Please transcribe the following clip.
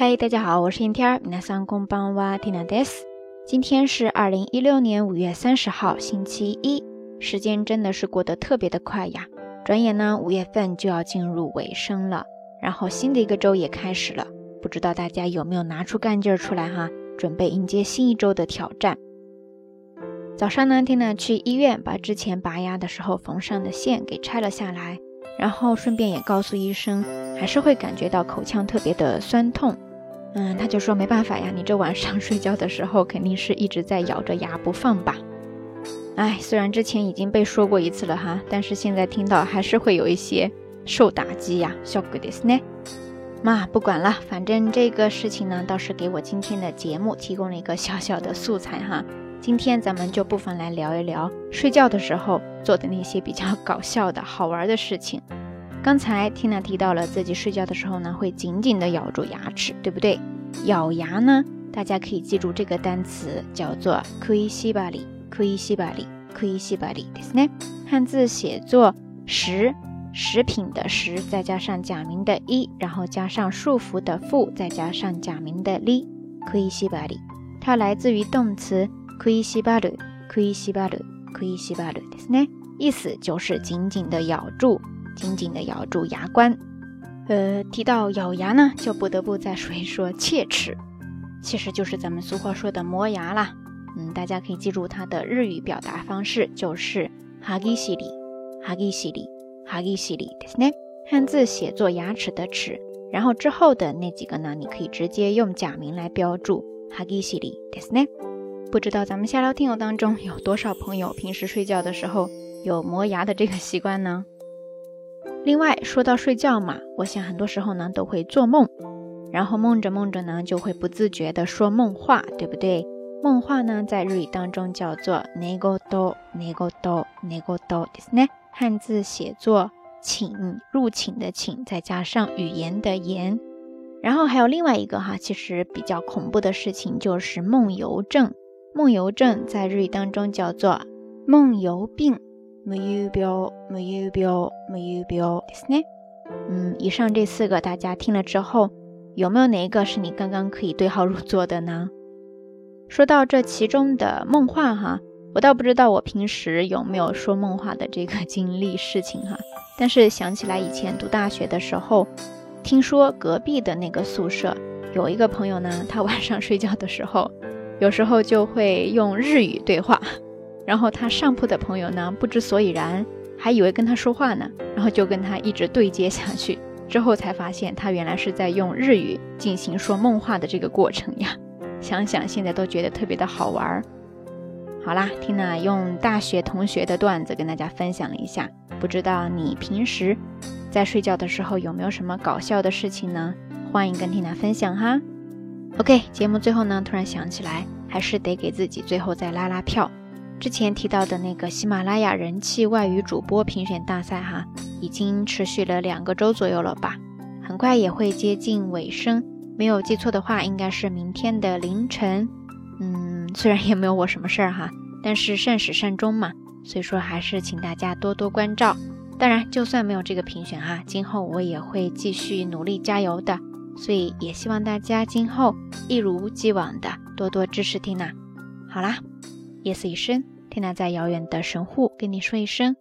嗨，大家好，我是天天，皆さんこんばんは、ティナです。今天是二零一六年五月三十号，星期一。时间真的是过得特别的快呀，转眼呢，五月份就要进入尾声了，然后新的一个周也开始了。不知道大家有没有拿出干劲儿出来哈，准备迎接新一周的挑战。早上呢，缇娜去医院把之前拔牙的时候缝上的线给拆了下来，然后顺便也告诉医生，还是会感觉到口腔特别的酸痛。 嗯，他就说没办法呀，你这晚上 睡觉的时候肯定是一直在咬着牙不放吧？哎，虽然之前已经被说过一次了哈，但是现在听到还是会有一些受打击呀。小鬼的是呢，妈不管了，反正这个事情呢倒是给我今天的节目提供了一个小小的素材哈。今天咱们就不妨来聊一聊睡觉的时候做的那些比较搞笑的好玩的事情。刚才 Tina 提到了自己睡觉的时候呢，会紧紧地咬住牙齿，对不对？咬牙呢，大家可以记住这个单词叫做 k u i s i b a l i k u i s i b a l i k u i s i b a l i 对不对？汉字写作食，食品的食，再加上假名的一，然后加上束缚的缚，再加上假名的 li k u i s i b a l i 它来自于动词 k u i s i b a l i k u i s i b a l i k u i s i b a l i 对不对？意思就是紧紧地咬住。紧紧的咬住牙关。呃，提到咬牙呢，就不得不再说一说切齿，其实就是咱们俗话说的磨牙啦。嗯，大家可以记住它的日语表达方式，就是哈ギ西里，哈ギ西里，哈ギ西里，对不对？汉字写作牙齿的齿，然后之后的那几个呢，你可以直接用假名来标注，哈ギ西里，对不对？不知道咱们下聊听友当中有多少朋友平时睡觉的时候有磨牙的这个习惯呢？ 另外说到睡觉嘛，我想很多时候呢都会做梦，然后梦着梦着呢就会不自觉的说梦话，对不对？梦话呢在日语当中叫做 negodo negodo negodo，ですね。汉字写作请入寝的寝，再加上语言的言。然后还有另外一个哈，其实比较恐怖的事情就是梦游症。梦游症在日语当中叫做梦游病， 梦游病，梦游病，梦游病，ですね。嗯，以上这四个大家听了之后，有没有哪一个是你刚刚可以对号入座的呢？说到这其中的梦话哈，我倒不知道我平时有没有说梦话的这个经历事情哈，但是想起来以前读大学的时候，听说隔壁的那个宿舍有一个朋友呢，他晚上睡觉的时候。有时候就会用日语对话， 然后他上铺的朋友呢不知所以然，还以为跟他说话呢，然后就跟他一直对接下去，之后才发现他原来是在用日语进行说梦话的这个过程呀。想想现在都觉得特别的好玩儿。好啦，缇娜用大学同学的段子跟大家分享了一下，不知道你平时在睡觉的时候有没有什么搞笑的事情呢？欢迎跟缇娜分享哈。OK，节目最后呢，突然想起来，还是得给自己最后再拉拉票。之前提到的那个喜马拉雅人气外语主播评选大赛哈，已经持续了两个周左右了吧，很快也会接近尾声。没有记错的话，应该是明天的凌晨。嗯，虽然也没有我什么事儿哈，但是善始善终嘛，所以说还是请大家多多关照。当然，就算没有这个评选哈，今后我也会继续努力加油的。所以也希望大家今后一如既往的多多支持缇娜。好啦，夜色已深，缇娜在遥远的神户跟你说一声